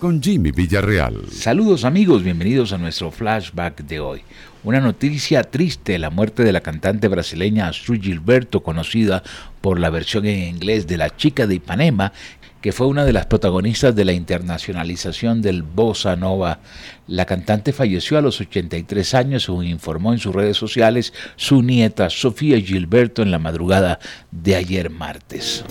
con Jimmy Villarreal. Saludos amigos, bienvenidos a nuestro flashback de hoy. Una noticia triste, la muerte de la cantante brasileña Astrid Gilberto, conocida por la versión en inglés de La chica de Ipanema, que fue una de las protagonistas de la internacionalización del bossa nova. La cantante falleció a los 83 años, según informó en sus redes sociales su nieta Sofía Gilberto en la madrugada de ayer martes.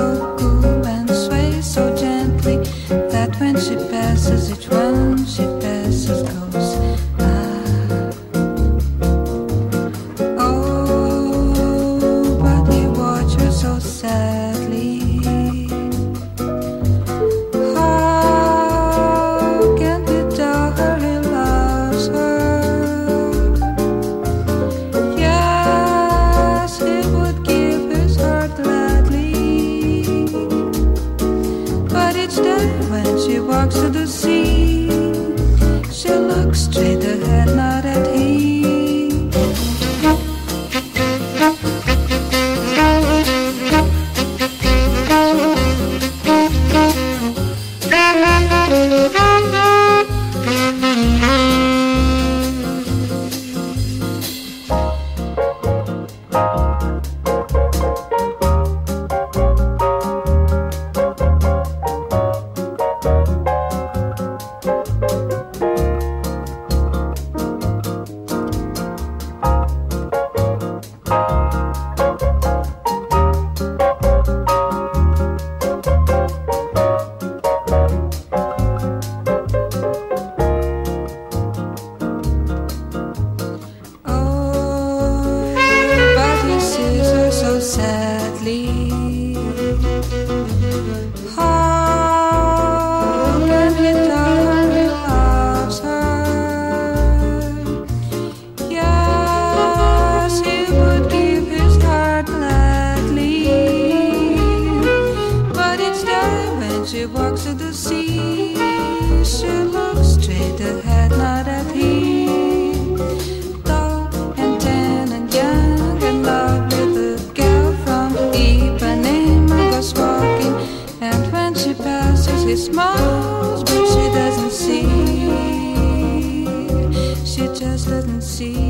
so cool and sways so gently that when she passes, each one she passes goes. look straight ahead now. she walks to the sea. She looks straight ahead, not at him. Tall and tan and young from goes walking. And when she passes, he smiles, but she doesn't see. She just doesn't see.